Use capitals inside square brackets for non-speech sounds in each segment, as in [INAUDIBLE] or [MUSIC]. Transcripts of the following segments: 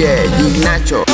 DJ Ignacho.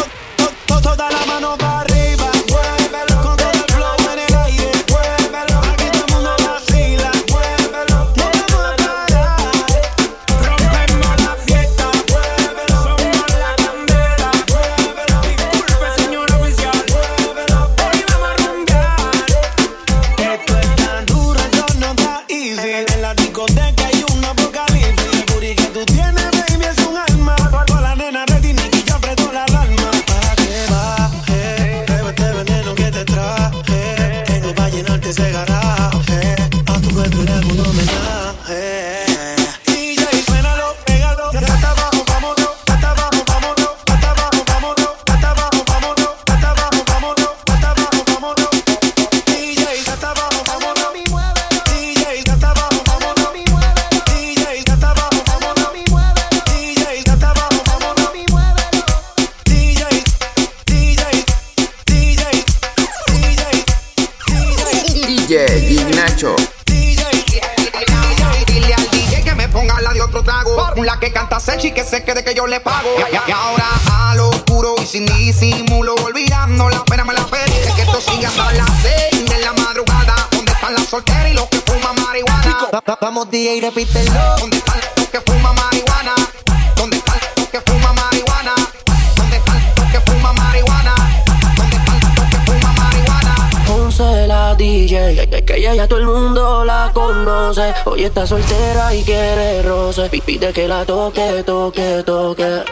Roce. Pi- Pide que la toque, toque, toque.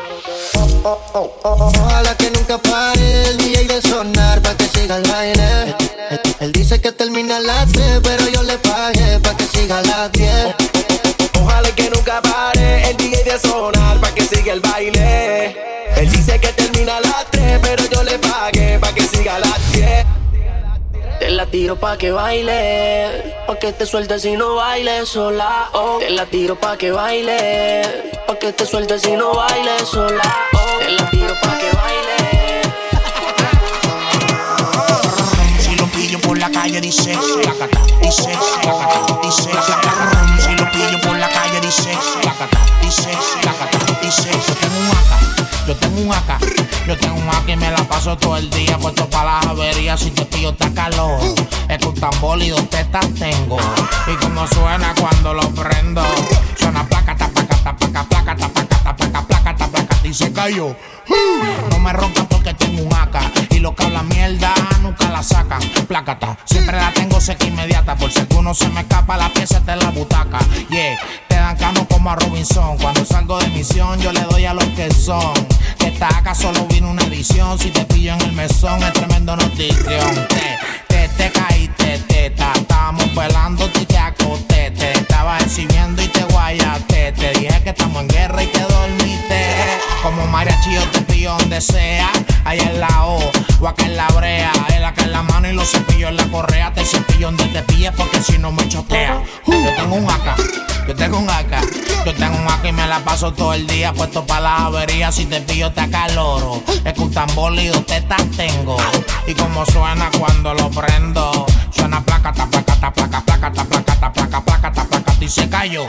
Ojalá que nunca pare el DJ de sonar pa' que siga el baile. Él, él dice que termina a las 3, pero yo le pagué pa' que siga a las 10. Ojalá que nunca pare el DJ de sonar pa' que siga el baile. Él dice que termina a las 3, pero yo le pagué pa' que siga a las 10. Te la tiro pa' que baile, pa' que te sueltes si no bailes sola. Oh. Te la tiro pa' que baile, pa' que te sueltes si no bailes sola. Oh. Te la tiro pa' que baile. Si lo pillo por la calle dice, placata, dice, placata, dice, placata. Si lo pillo por la calle dice, dice, placata, dice. Yo tengo un AK, yo tengo un AK, yo tengo un AK y me la paso todo el día puesto para las averías. Si te pillo está calor, es un tambor y dos tetas tengo. Y como suena cuando lo prendo, suena placata, placata, placata, placata, placata, placata, placata, placata y se cayó. No me ronca porque tengo un AK y los que hablan mierda nunca la sacan. Plácata, siempre la tengo seca inmediata. Por si alguno se me escapa, la pieza en la butaca. Yeah, te dan cano como a Robinson. Cuando salgo de misión, yo le doy a los que son. Que esta acá solo vino una edición. Si te pillo en el mesón, es tremendo notición. Te, te, te caíste, teta. Estábamos pelando y te acosté. Te estaba exhibiendo y te guayaste. Te dije que estamos en guerra y que dormiste. Como mariachi yo te pillo donde sea. ahí en la O, o acá en la brea, el acá en la mano y los cepillos en la correa, te cepillo donde te pilles porque si no me chotea. Yo tengo un acá, yo tengo un acá, yo tengo un acá y me la paso todo el día puesto para las averías, si te pillo te acaloro. Es que un tambor y dos tetas tengo, y como suena cuando lo prendo, suena placa, ta placa, ta placa, placa, ta placa, ta placa, placa, ta placa, y se cayó.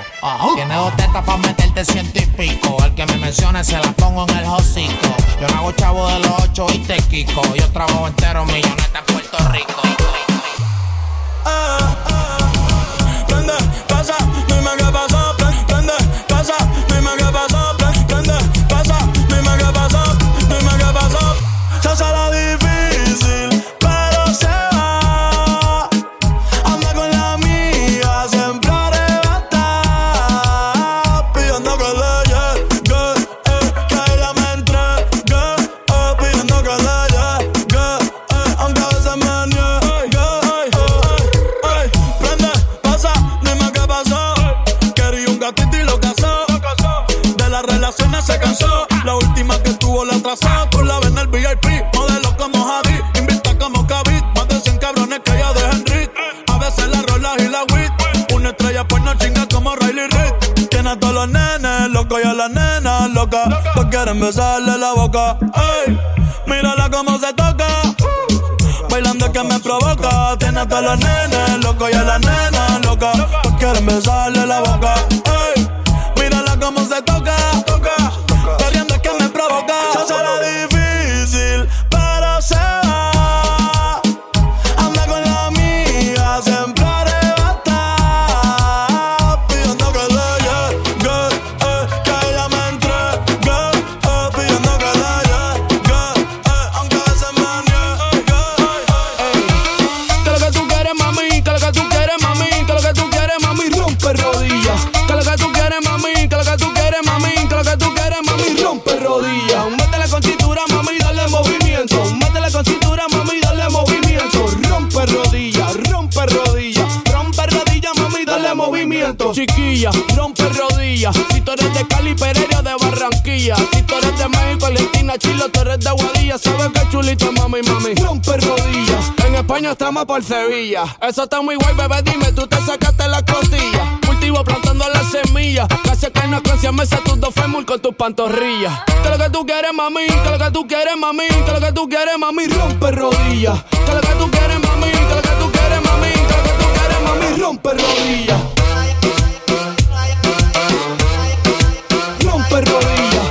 Tiene dos tetas para meterte ciento y pico, el que me mencione se la pongo en el hocico. Yo no hago chavo de los ocho y te kiko, yo trabajo entero milloneta en Puerto Rico. Prende, Por Sevilla. Eso está muy guay, bebé, dime, tú te sacaste la costilla. Cultivo plantando las semillas. Casi que no con meses tus dos fémur con tus pantorrillas. Que lo que tú quieres, mami, que lo que tú quieres, mami, que lo que tú quieres, mami, rompe rodillas. Que lo que tú quieres, mami, que lo que tú quieres, mami, que lo que tú quieres, mami, rompe rodillas. Rompe rodillas.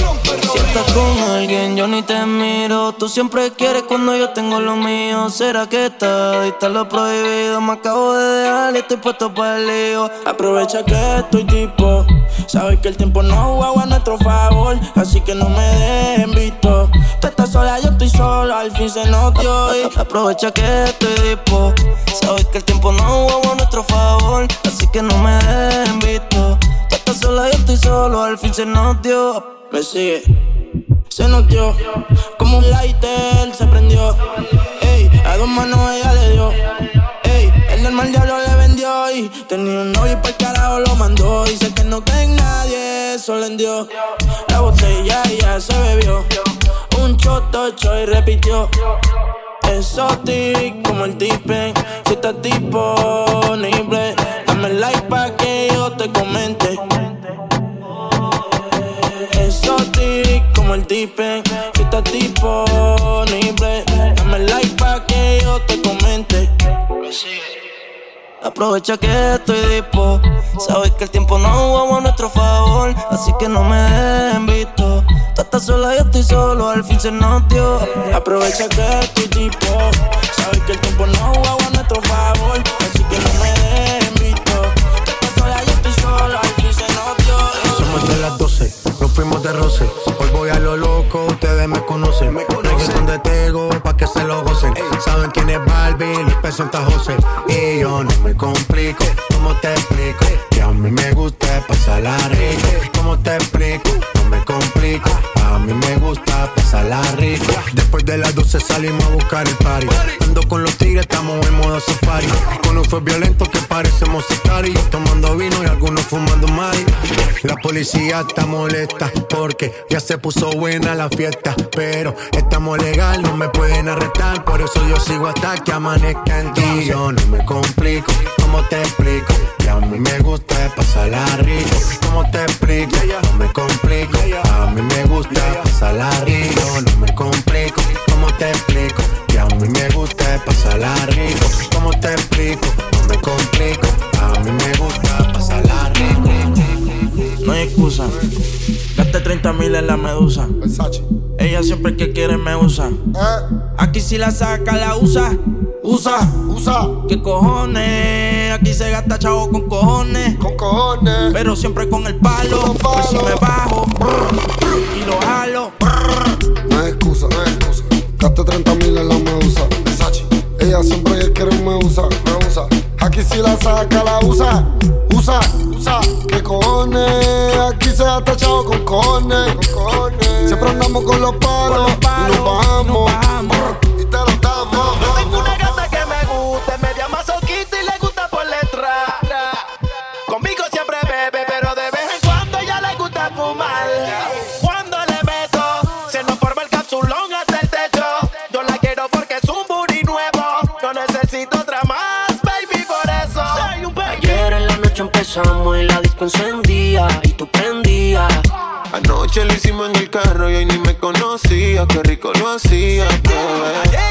Rompe rodillas. Yo ni te miro. Tú siempre quieres cuando yo tengo lo mío. ¿Será que está dista lo prohibido? Me acabo de dejar y estoy puesto para el lío. Aprovecha que estoy tipo. Sabes que el tiempo no juega a nuestro favor. Así que no me dejen visto. Tú estás sola, yo estoy solo. Al fin se nos dio. Aprovecha que estoy tipo. Sabes que el tiempo no juega a nuestro favor. Así que no me dejen visto. Tú estás sola, yo estoy solo. Al fin se nos dio. Me sigue se notió como un lighter se prendió. Ey, a dos manos ella le dio. Ey, el del mal diablo le vendió y tenía un novio y por carajo lo mandó. Dice que no en nadie, eso le dio. La botella ya se bebió. Un choto y repitió. Exotic como el tipen, si estás disponible, dame like pa' que yo te comente. El si estás disponible, dame like pa' que yo te comente. Aprovecha que estoy dispo. Sabes que el tiempo no jugó a nuestro favor. Así que no me dejen visto. Tú estás sola, yo estoy solo. Al fin se nos dio. Aprovecha que estoy tipo. Sabes que el tiempo no jugó a nuestro favor. Así que no me dejen visto. Tú estás sola, yo estoy solo. Al fin se nos dio. Somos de las 12, nos fuimos de roce. Hoy voy a lo loco, ustedes me conocen. Me conocen de Tego, pa' que se lo gocen. Saben quién es Les presenta José. Y yo no me complico, ¿Cómo te explico? Que a mí me gusta pasarla rico. ¿Cómo te explico? No me complico. A mí me gusta pasarla rico. Después de las 12 salimos a buscar el party. Ando con los tigres, estamos en modo safari. Con un fue violento que parecemos sicari. Tomando vino y algunos fumando mari. La policía está molesta porque ya se puso buena la fiesta. Pero estamos legal, no me pueden arrestar. Por eso yo sigo hasta que amanezca en ti. Yo no me complico, ¿cómo te explico? Que a mí me gusta pasarla rico. ¿Cómo te explico? No me complico. A mí me gusta pasarla rico. No me complico. ¿Cómo te explico? Que a mí me gusta pasarla rico. ¿Cómo te explico? No me complico. A mí me gusta pasarla rico. No hay excusa. Gaste 30 mil en la medusa. Ella siempre que quiere me usa. Aquí si la saca, la usa. Usa, usa. ¿Qué cojones? Aquí se gasta chavo con cojones. Con cojones. Pero siempre con el palo. Por si me bajo. Y lo jalo. No hay excusa, no hay excusa. Gaste 30 mil en la medusa. Ella siempre que quiere me usa, me usa. Aquí si la saca, la usa. Usa, usa. ¿Qué cojones? Aquí se ha tachado con cojones. Siempre andamos con los palos. y nos bajamos. Encendía y tú prendías. Anoche lo hicimos en el carro y hoy ni me conocía. Qué rico lo hacía, bebé.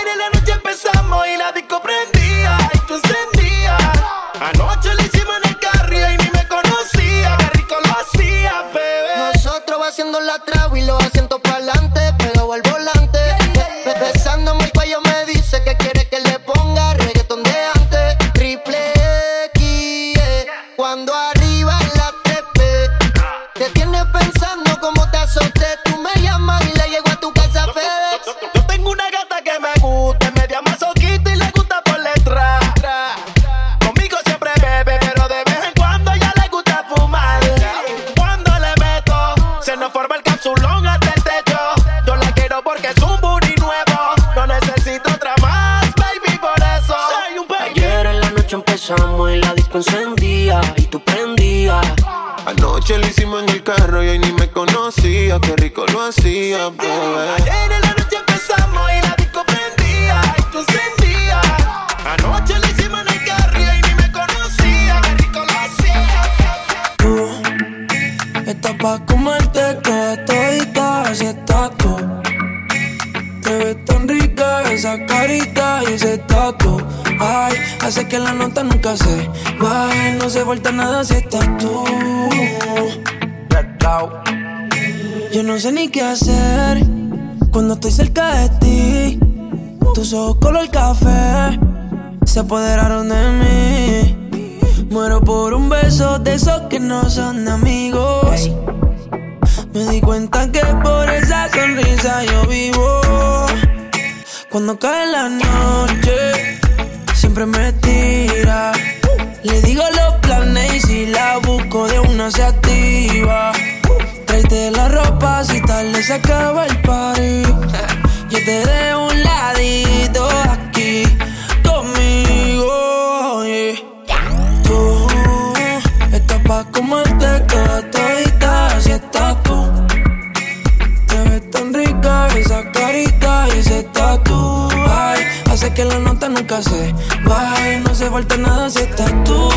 Carita y ese tatu. Ay, hace que la nota nunca se baje, no se falta nada si estás tú.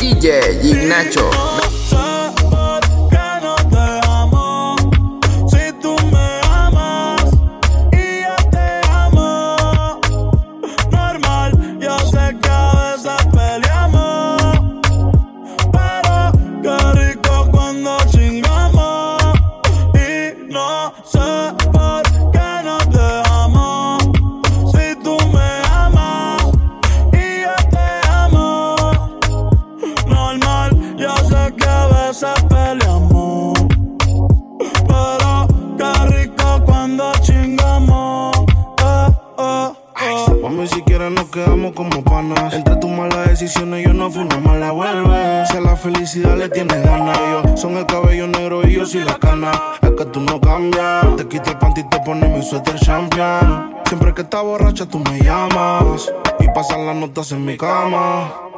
DJ Ignacho. en mi karma.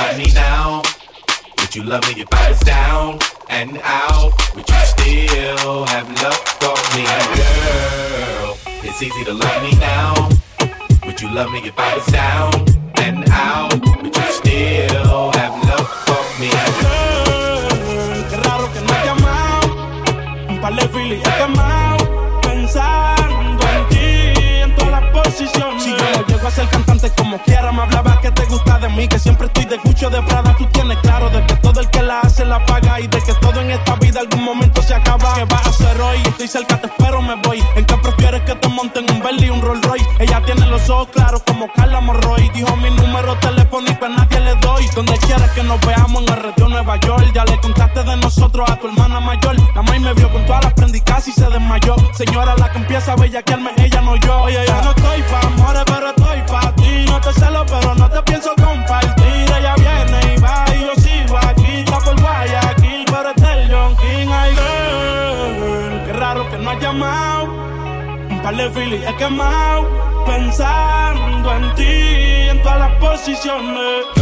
love me now? Would you love me if I was down and out? Would you still have love for me? Girl, it's easy to love me now. Would you love me if I was down and out? Would you still have love for me? Girl, qué raro que no te llamado. Un par de este mal. ser cantante como quiera. Me hablaba que te gusta de mí, que siempre estoy de cucho de Prada. Tú tienes claro de que todo el que la hace la paga y de que todo en esta vida algún momento se acaba. ¿Qué vas a hacer hoy? Estoy cerca, te espero, me voy. ¿En qué prefieres que te monten un Bentley y un Rolls Royce? Ella tiene los ojos claros como Carla Morroy. Dijo mi número telefónico a nadie le doy. Donde quieras que nos veamos en el retiro Nueva York. Ya le contaste de nosotros a tu hermana mayor. La maíz me vio con todas las prendas y casi se desmayó. Señora, la que empieza a bellaquearme, ella no yo. Oye, yo no estoy pa' amores, pero darle feeling. He quemado pensando en ti, en todas las posiciones.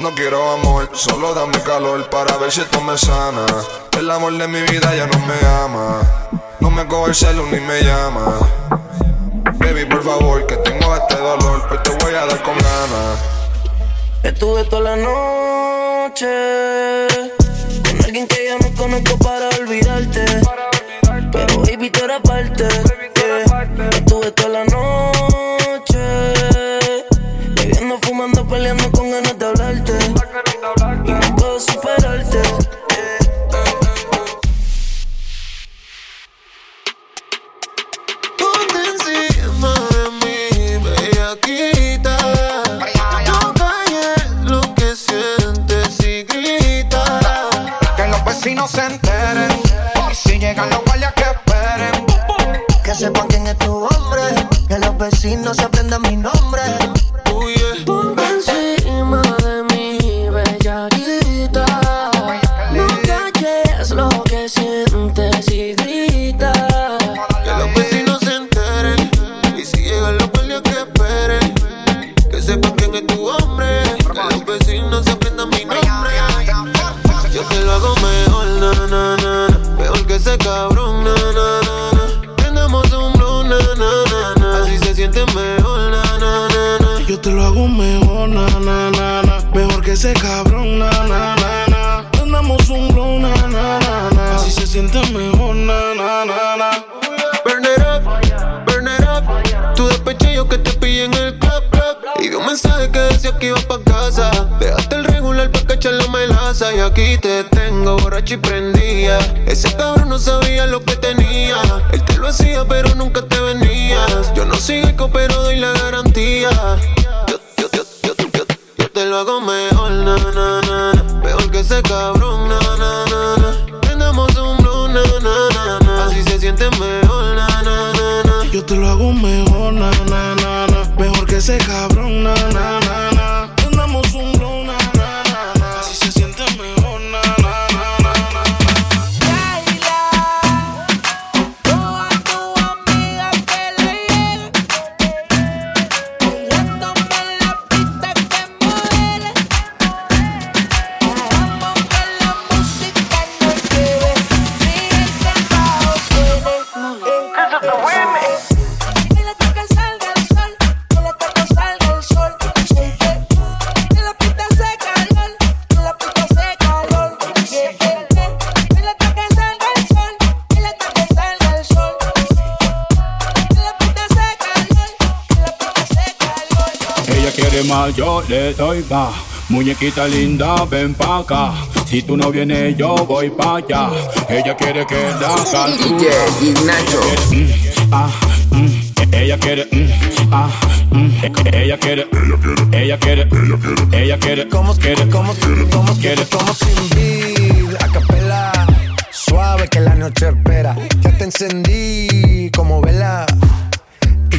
No quiero amor, solo dame calor para ver si esto me sana. El amor de mi vida ya no me ama. No me coge el celu ni me llama. Baby, por favor, que tengo este dolor, pues te voy a dar con ganas. Estuve toda la noche con alguien que ya no conozco para olvidarte. Cabrón, na, na, na, na. Un blow, na. Así se siente mejor, na, na, na, na. Burn it up, burn it up. Tu despeche yo que te pillé en el club, club. Y vi un mensaje que decía que iba pa' casa. Dejaste el regular pa' cachar la melaza. Y aquí te tengo borracho y prendía. Ese cabrón no sabía lo que tenía. Él te lo hacía, pero nunca te venías. Yo no sigo pero doy la garantía. Lo hago mejor, na, na, na, na. Mejor que ese cabrón, na, na, na, na. Prendamos un blue, na, na, na, na. Así se siente mejor, na, na, na, na. Yo te lo hago mejor, na, na, na, na. Mejor que ese cabrón, yo le doy más. Muñequita linda, ven pa' acá. Si tú no vienes, yo voy pa' allá. Ella quiere que la Ignacio. Ah, mm, ella quiere, mm, ah, mm, ella quiere, ella quiere, ella quiere, ¿cómo quiere, cómo quiere, cómo quiere, Como sin vid, a capela. Suave que la noche espera. Ya te encendí como vela.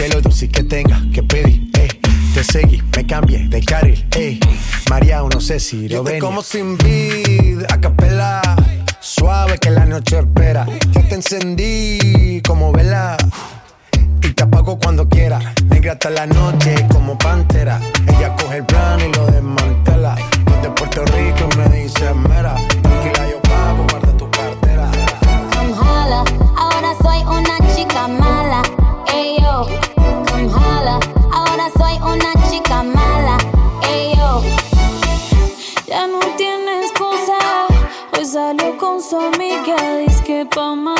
Que lo dulce que tenga que pedir, eh. Te seguí, me cambié de carril, eh. María, no sé si lo venir. como sin vid, a capela. Suave que la noche espera. Ya te encendí como vela. Y te apago cuando quiera. Negra hasta la noche como pantera. Ella coge el plan y lo desmantela. No es de Puerto Rico y me dice mera. Salió con su amiga. Dice que pa' matar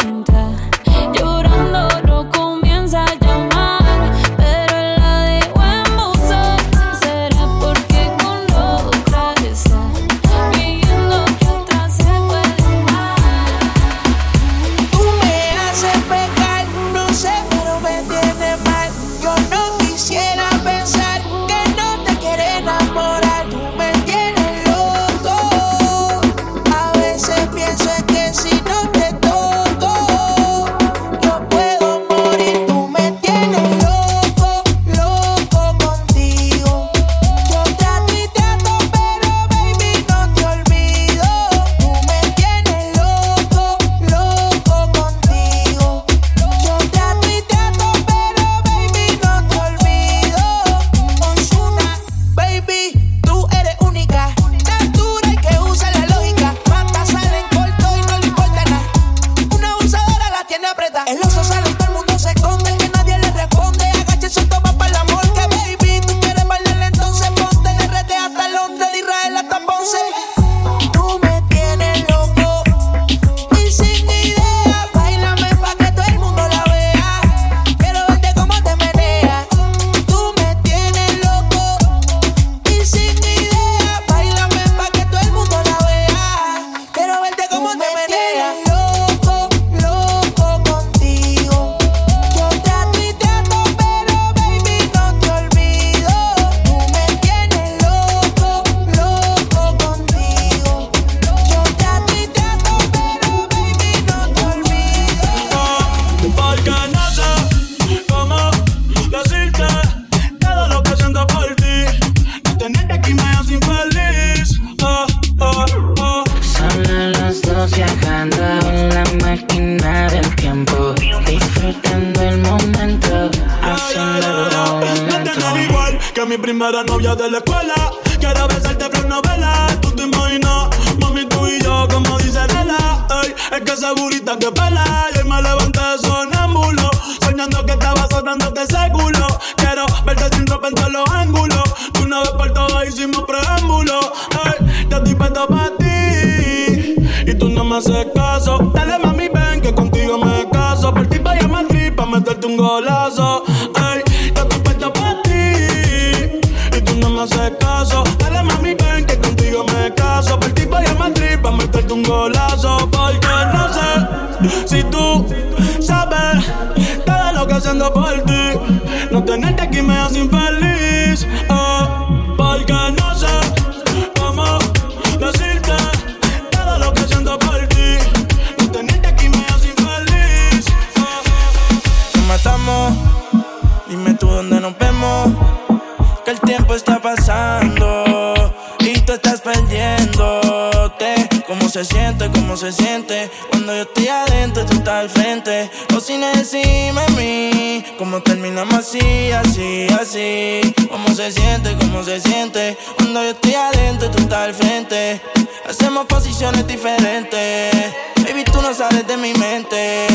Cuando yo estoy adentro, tú estás al frente. O sin decirme a mí, ¿cómo terminamos así, así, así? ¿Cómo se siente? ¿Cómo se siente? Cuando yo estoy adentro, tú estás al frente. Hacemos posiciones diferentes. Baby, tú no sales de mi mente.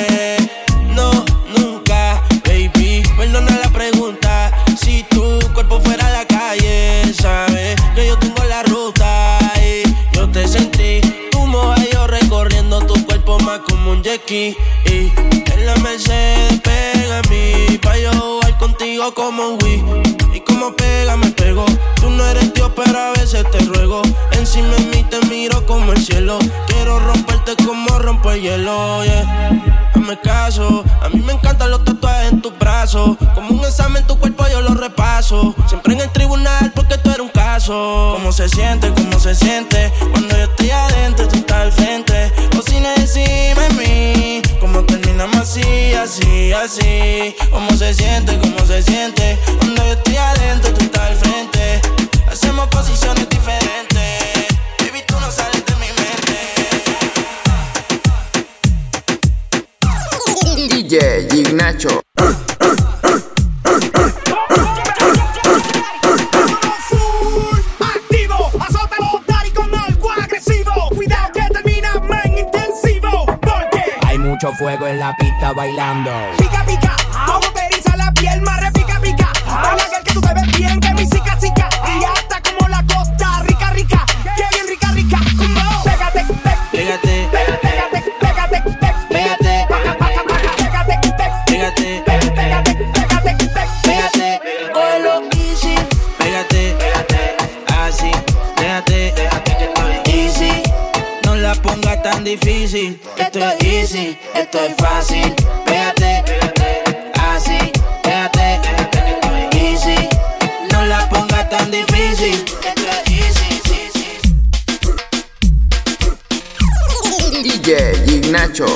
No, nunca, baby. Perdona la pregunta. Un ski. Y en la Mercedes pega a mí. Pa' yo jugar contigo como un Wii. Y como pega, me pego. Tú no eres Dios, pero a veces te ruego. Encima de mí te miro como el cielo. Quiero romperte como rompo el hielo, yeah. Hazme caso, a mí me encantan los tatuajes en tus brazos. Como un examen, tu cuerpo yo lo repaso. Siempre en el tribunal porque tú eres un caso. ¿Cómo se siente? ¿Cómo se siente? Cuando yo estoy adentro, tú estás al frente. O sin decirme a mí, ¿cómo termina? nada más así, así, así. ¿Cómo se siente, cómo se siente? Cuando yo estoy adentro, tú estás al frente. Hacemos posiciones diferentes. Baby, tú no sales de mi mente. DJ Ignacho. Mucho fuego en la pista bailando. pica, pica, eriza la piel, más repica, pica. Baila que tú te ves bien, que mi cica, cica. Difícil. Esto es easy, esto es fácil. Pégate, así, déjate. Easy, no la pongas tan difícil. Esto es easy, sí, sí. DJ Ignacho.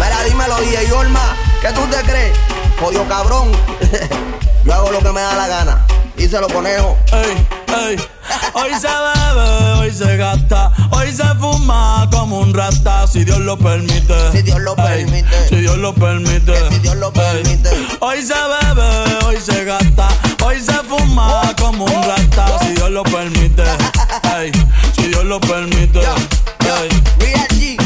Mira, dímelo, DJ Olma, ¿qué tú te crees? Jodido cabrón. [LAUGHS] Yo hago lo que me da la gana. Díselo, conejo. Ey, ey. Hoy se bebe, hoy se gasta, hoy se fuma como un rata, si Dios lo permite. Si Dios lo permite. Si Dios lo permite. si Dios lo permite. Hoy se bebe, hoy se gasta, hoy se fuma como un rata, si Dios lo permite. Ey, si Dios lo permite. Real G,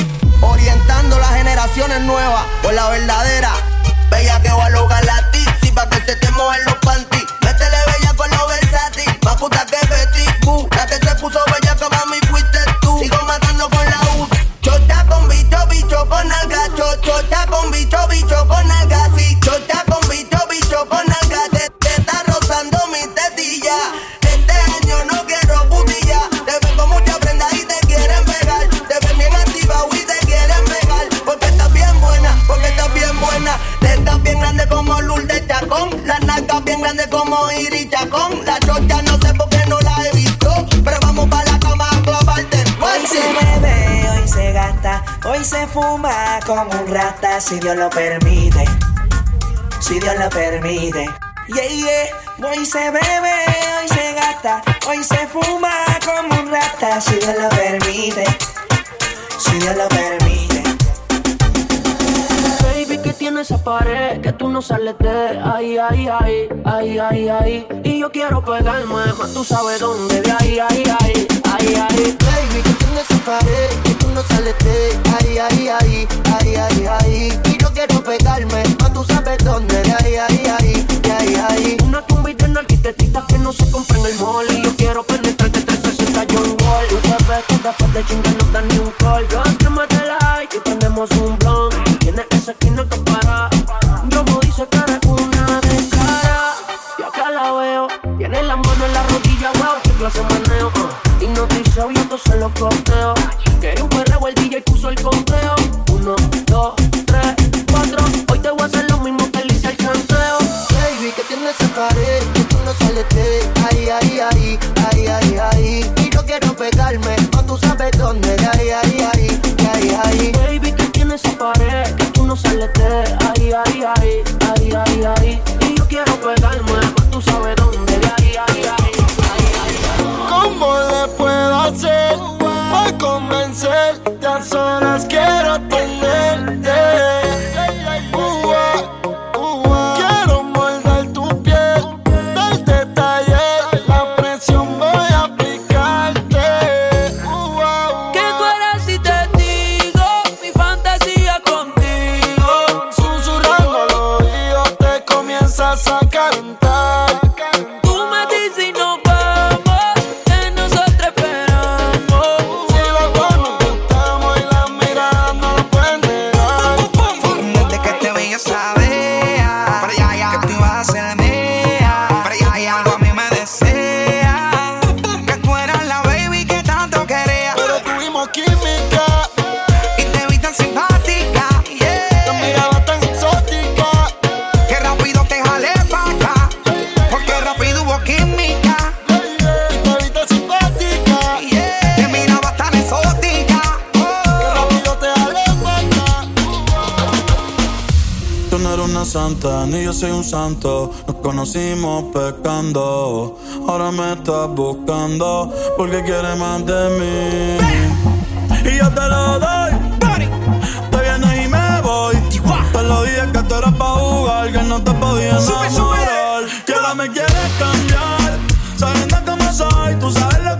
orientando las generaciones nuevas por la verdadera. Bella que va a lograr la tipsy pa' que se te mojen los panties. Métele bella con lo versátil, más puta que Boo. La hoy se fuma como un rata, si Dios lo permite. Si Dios lo permite. Yeah, yeah. Hoy se bebe, hoy se gasta, hoy se fuma como un rata, si Dios lo permite. Si Dios lo permite. Baby, que tiene esa pared que tú no sales de ahí, ahí, ahí, ahí, ahí, ahí. Y yo quiero pegarme, más tú sabes dónde, de ahí, ahí, ahí, ahí, ahí. Baby, que tiene esa pared que tú no sales de ahí, ahí, ahí, ahí, ahí, ahí. Y yo quiero pegarme, más tú sabes dónde, de ahí, ahí, ahí, de ahí, ahí. Una tumbita en arquitectita que no se compra en el mall. Y yo quiero penetrarte 360 John Wall. Tú sabes que después de chingar no da ni un call. Yo me te like y prendemos un blunt. Tiene esa esquina que para. Yo me dice que eres una de cara. Y acá la veo. Tiene la mano en la rodilla, wow, qué clase uh. Y entonces lo costeo. Quería un perreo, el que tú no sales santa, ni yo soy un santo. Nos conocimos pecando. Ahora me estás buscando porque quieres más de mí. Y yo te lo doy. Te vienes y me voy. Te lo dije que tú eras pa' jugar, que no te podía enamorar. Que ahora me quieres cambiar. Sabiendo cómo soy, tú sabes lo que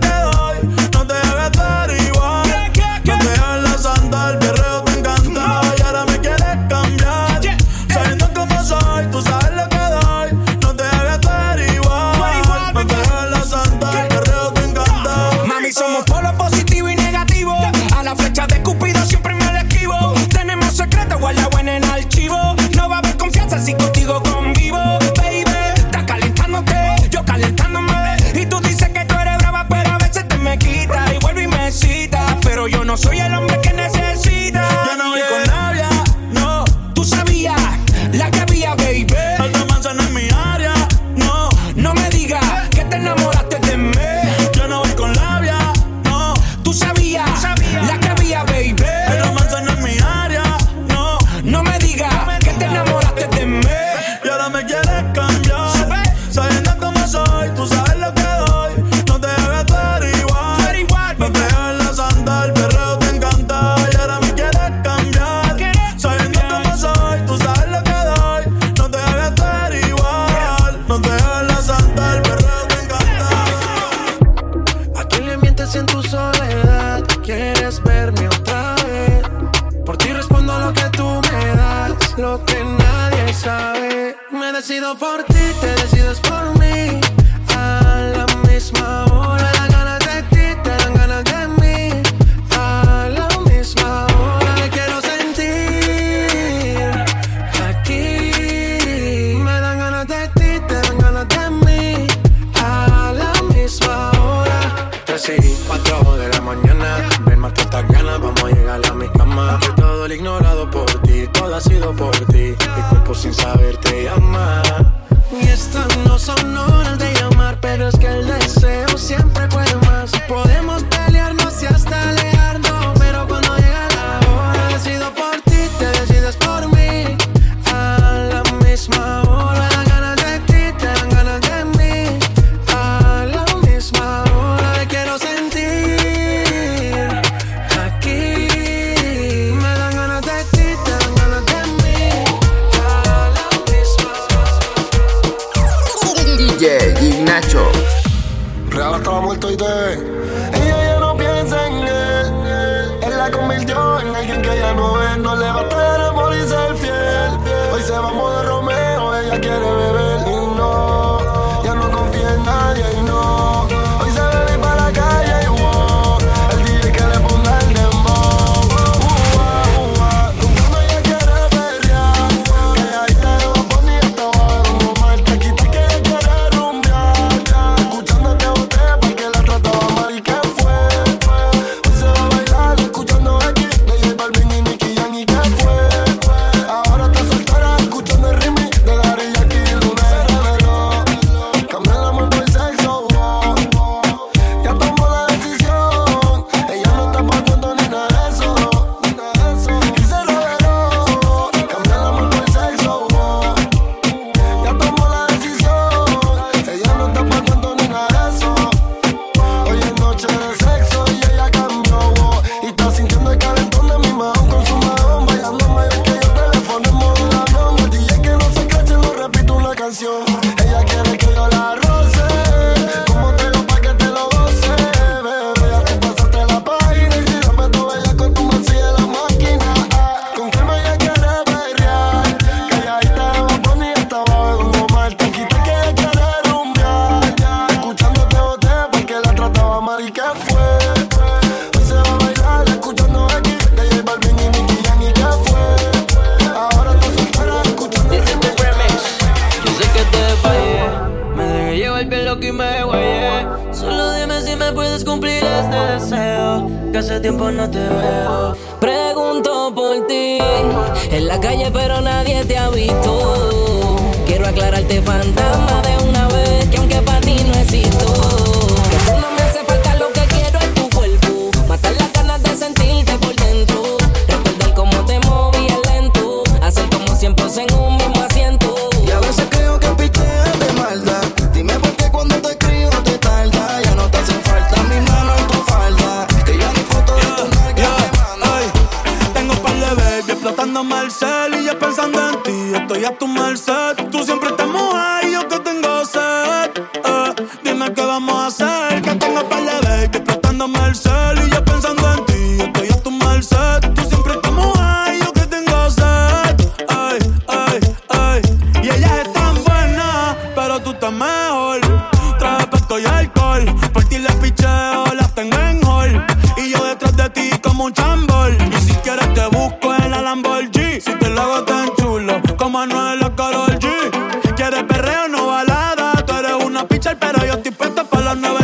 pero yo estoy puesto para los nueve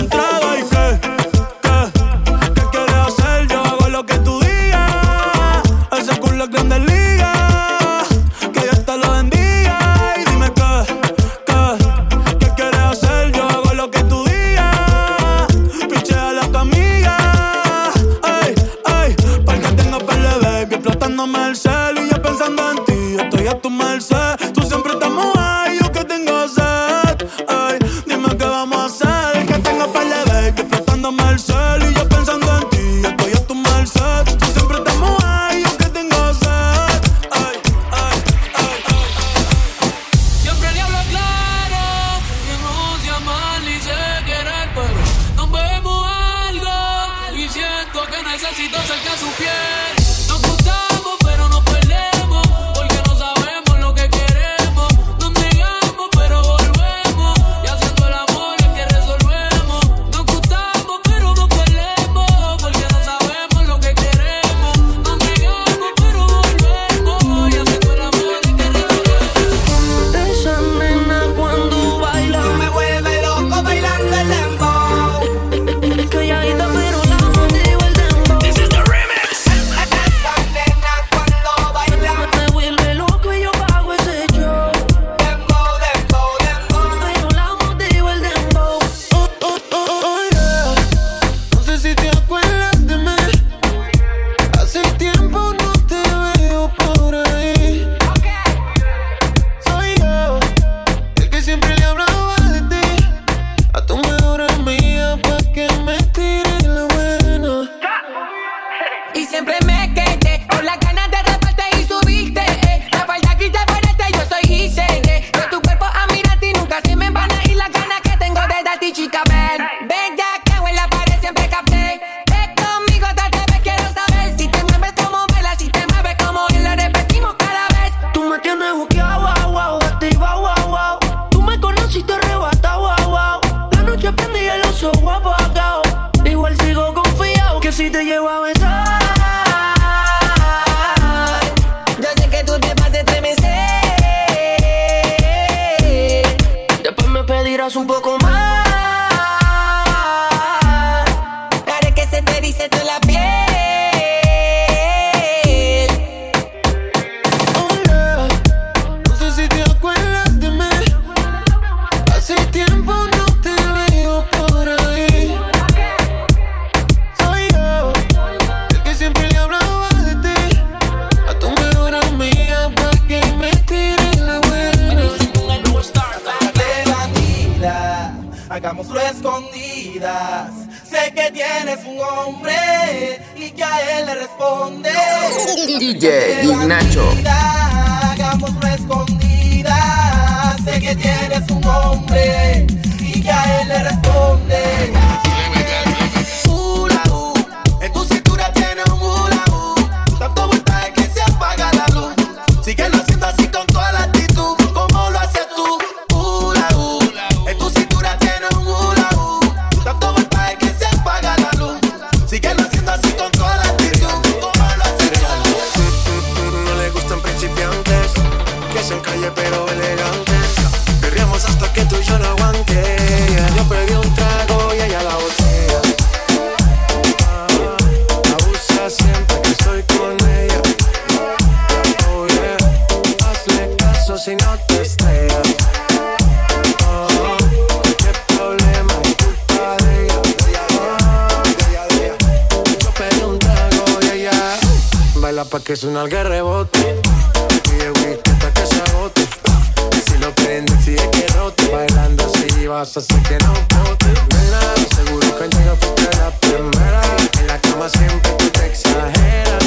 Baila pa' que su nalga rebote. Pide whisky hasta que se agote. Y si lo prende, sigue que rote. Bailando así vas a hacer que no bote. Mira, seguro que al llegar fuiste la primera. En la cama siempre tú te exageras.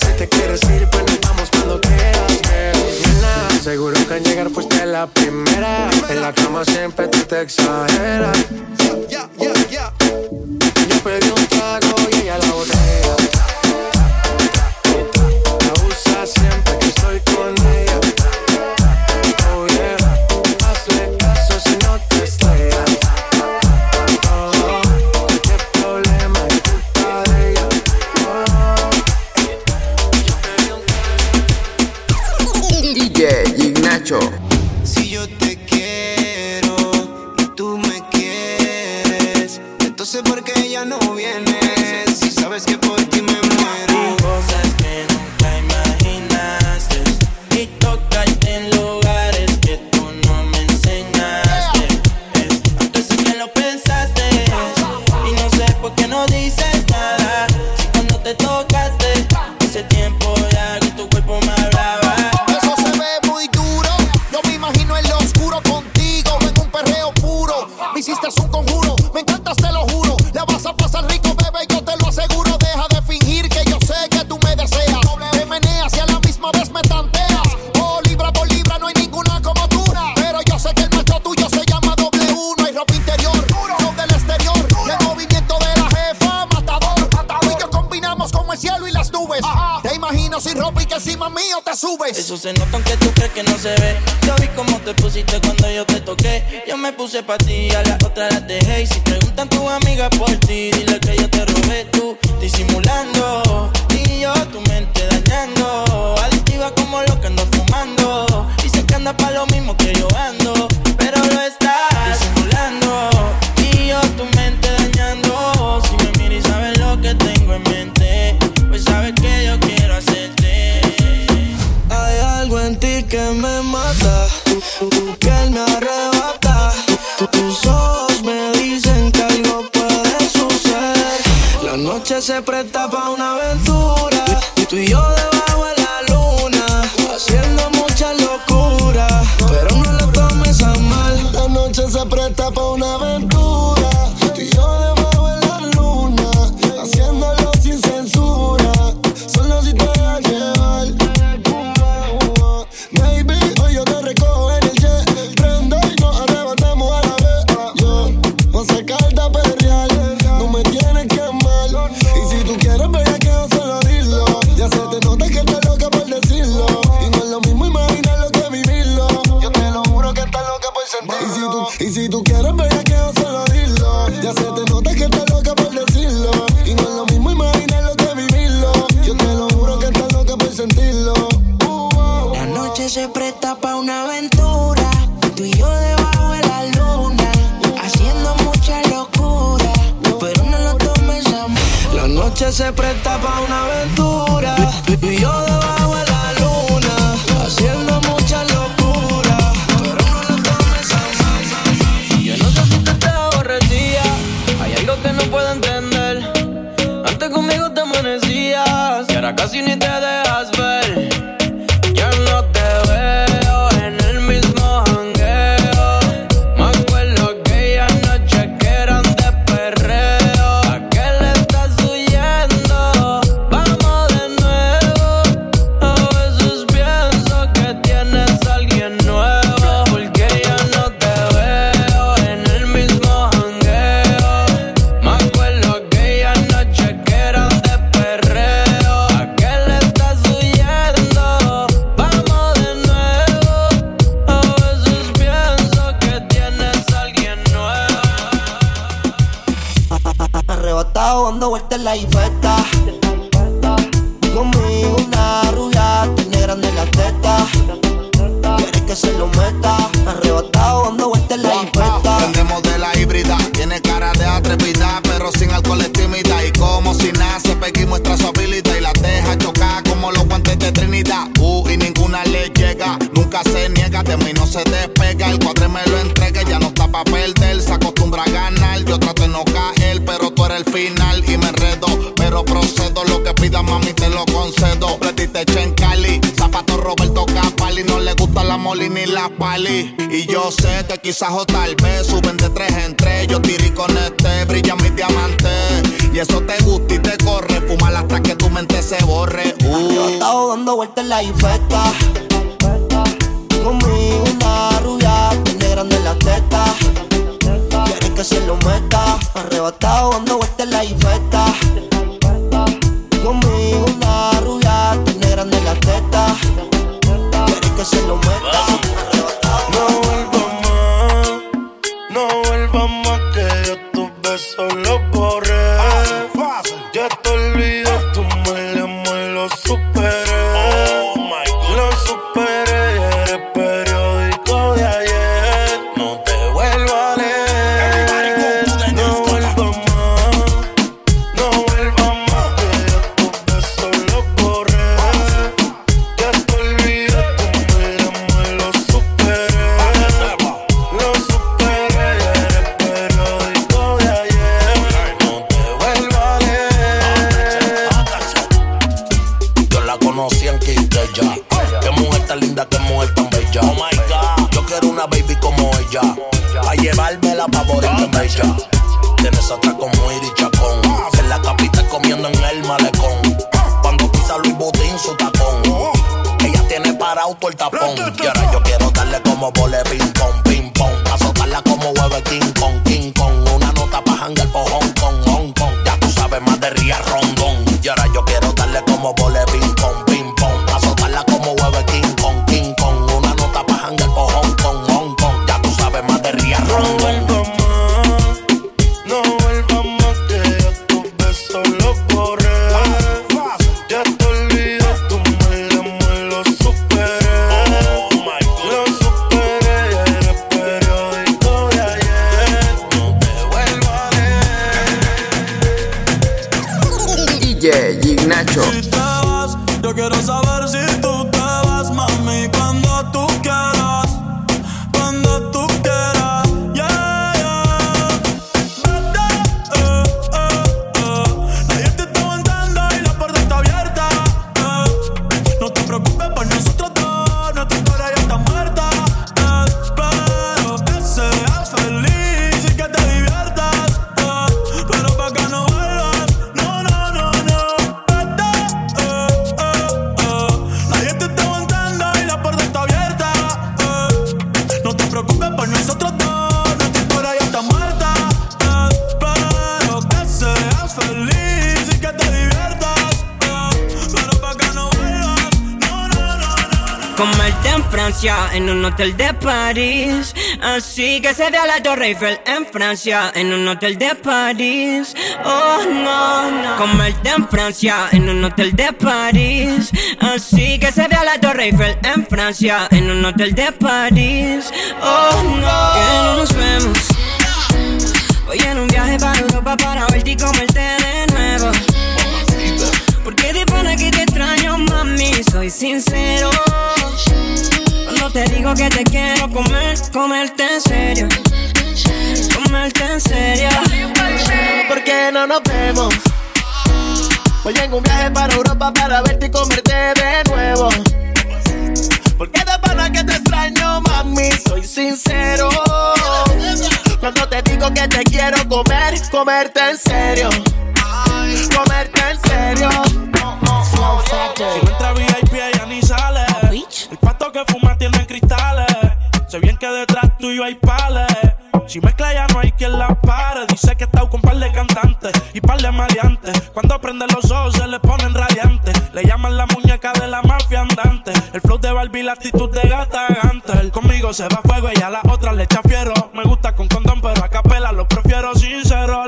Si te quieres ir, pues nos vamos cuando quieras. Mira, seguro que al llegar fuiste la primera. En la cama siempre tú te exageras. Yo pedí un trago y ella fuiste cuando yo te toqué. Yo me puse pa' ti, a las otras las dejé. Y si preguntan tus amigas por ti, dile que yo te robé tú, disimulando. Y yo tu mente dañando. Adictiva como lo que ando fumando. Dice que anda pa' lo mismo que yo ando, pero lo estás disimulando. La noche se presta para una aventura. Y tú y yo debajo de la luna, haciendo mucha locura. Pero no lo tomes a mal. La noche se presta para una aventura. Y yo pasaje Francia, en un hotel de París. Así que se vea la Torre Eiffel en Francia, en un hotel de París. Oh no, no. Comerte en Francia, en un hotel de París. Así que se vea la Torre Eiffel en Francia, en un hotel de París. Oh no, que no nos vemos. Voy en un viaje para Europa para verte y comerte de nuevo. Porque de pana que te extraño, mami, soy sincero. Te digo que te quiero comer, comerte en serio. Comerte en serio. ¿Por qué no nos vemos? Voy en un viaje para Europa para verte y comerte de nuevo. Porque de pana que te extraño, mami, soy sincero. Cuando te digo que te quiero comer, comerte en serio. Comerte en serio. Si no entra Que fuma tiene cristales. Sé bien que detrás tuyo hay pales. Si mezcla ya no hay quien la pare. Dice que está con par de cantantes y par de maleantes. Cuando prende los ojos se le ponen radiantes. Le llaman la muñeca de la mafia andante. El flow de Barbie, la actitud de gata Gantel. Conmigo se va a fuego y a la otra le echa fiero. Me gusta con condón, pero a capela lo prefiero sincero.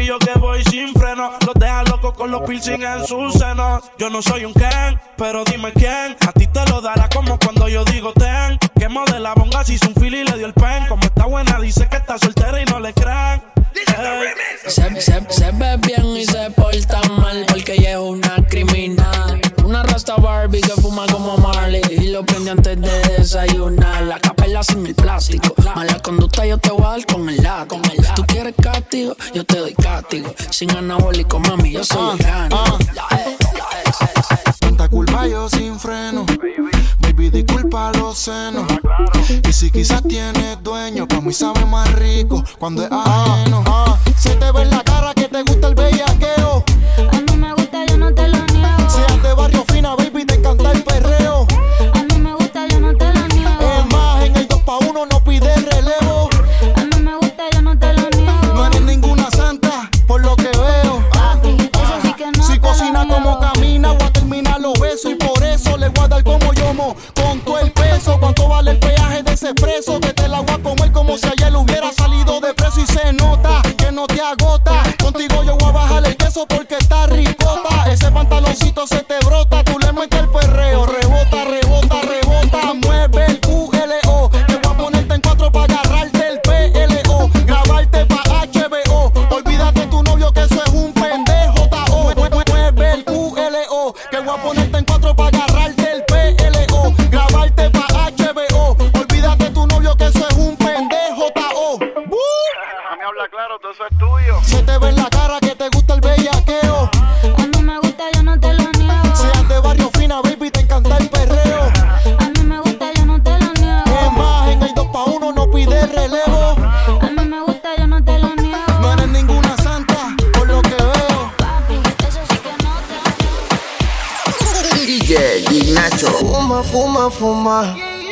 Yo que voy sin freno. Los deja locos con los piercing en sus senos. Yo no soy un Ken, pero dime quién. A ti te lo dará como cuando yo digo ten. Que modela bonga si hizo un fili y le dio el pen. Como está buena, dice que está soltera y no le creen. Ey. Se, se, se ve bien y se porta mal porque ella es una criminal. Una rasta Barbie que fuma como Marley y lo prende antes de desayunar. La capela sin el plástico. Mala conducta yo te voy a dar con yo te doy castigo. Sin anabólico, mami, yo soy vegano. Tanta culpa yo sin freno. Baby, disculpa los senos. Y si quizás tienes dueño, pa' mí sabe más rico cuando es ajeno. Se te ve en la cara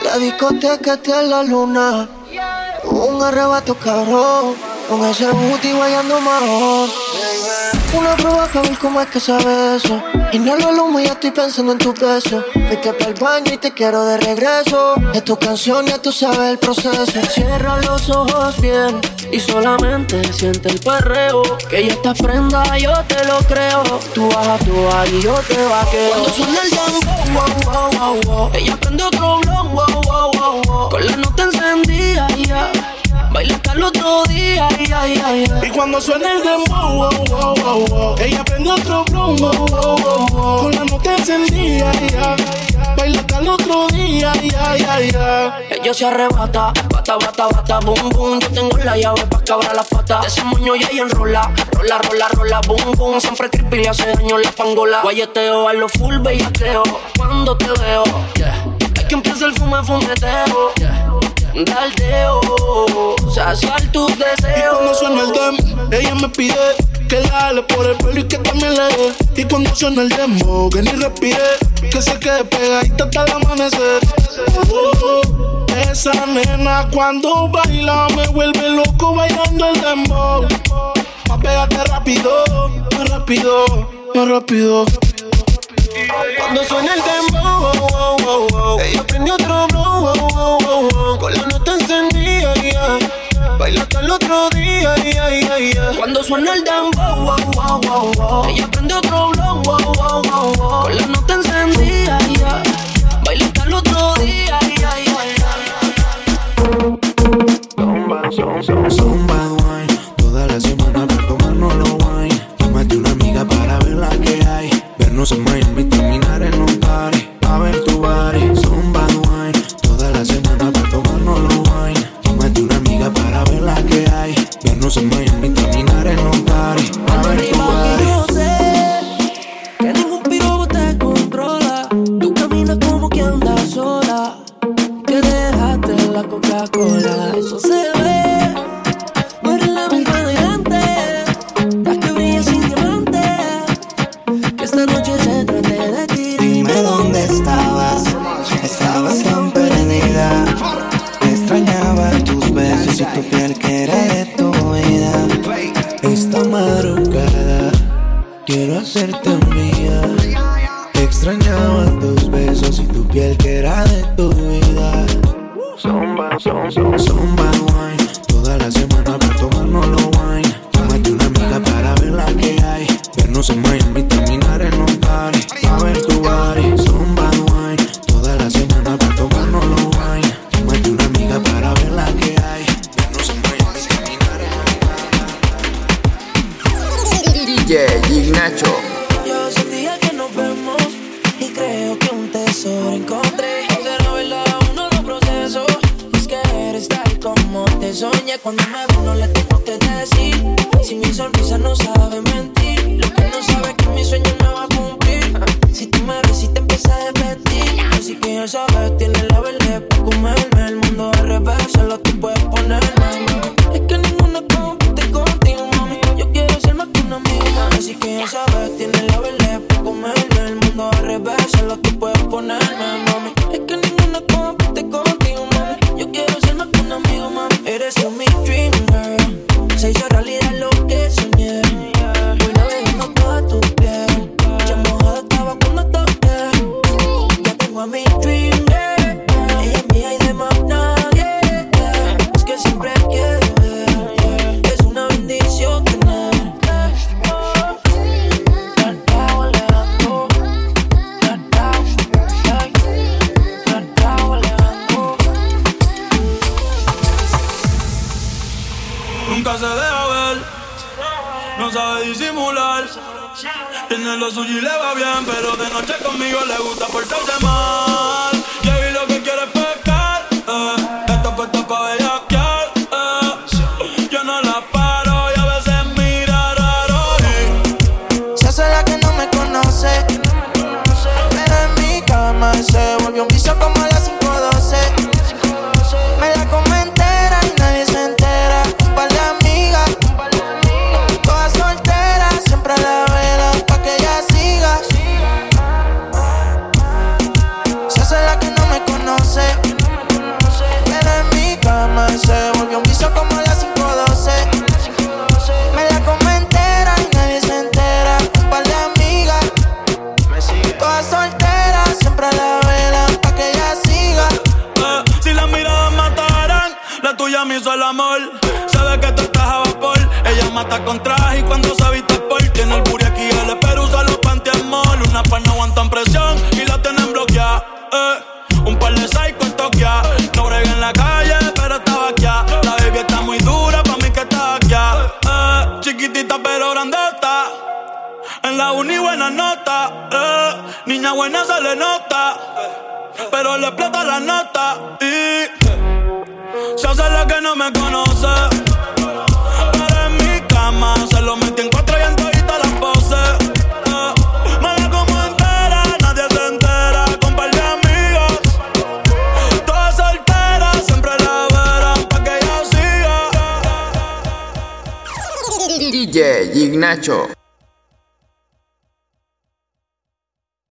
La discoteca está en la luna. Un arrebato cabrón. Con ese booty guayando marrón. Una prueba para ver cómo es que sabe eso. Inhalo el humo y ya estoy pensando en tu beso. Vete para el baño y te quiero de regreso. Es tu canción, ya tú sabes el proceso. Cierra los ojos bien y solamente siente el perreo. Que ya estás prenda, yo te lo creo. Tú vas a actuar y yo te vaqueo. Cuando suena el dembow, wow, wow, wow, wow. Ella prende otro blon, wow, wow, wow, wow. Con la nota encendida, ya. Baila hasta el otro día, ya, ya, ya. Y cuando suena el dembow. Ella prende otro wow. Con la nota encendida. Baila hasta el otro día. Ella se arrebata, bata, bata, bata, boom, boom. Yo tengo la llave pa' que abra la pata. De ese moño ya ella enrola, rola, rola, rola, boom, boom. Siempre creepy le hace daño la pangola. Guayeteo a lo full bellaqueo. Cuando te veo, yeah. Es que empieza el fume, fumeteo. Yeah. Daldeo, saciar tus Y deseos. cuando suena el dem, ella me pide que la ale por el pelo y que también le dé. Y cuando suena el demo, que ni respire, que se quede pegadita hasta el amanecer. Oh, esa nena cuando baila me vuelve loco bailando el dembow. Más pégate rápido, más rápido, más rápido. Cuando suena el dembow, wow, wow, wow, wow. Ella prende otro blow, wow, wow, wow, wow. Con la nota encendida, ya. Baila hasta el otro día, ya, ya, ya. Cuando suena el dembow, wow, wow, wow, wow. Ella prende otro blon, wow, wow, wow, wow. Con la nota encendida. Baila hasta el otro día, ya, ya, ya. Vernos en Miami, terminar en un party. A ver tu body. Son bad wine, toda la semana para tomarnos los wine. Llámate una amiga para ver la que hay. Vernos en Miami, terminar en un party. A ver tu body. Yo sé que ningún se deja ver, no sabe disimular. Tiene lo suyo y le va bien, pero de noche conmigo le gusta portarse mal. Que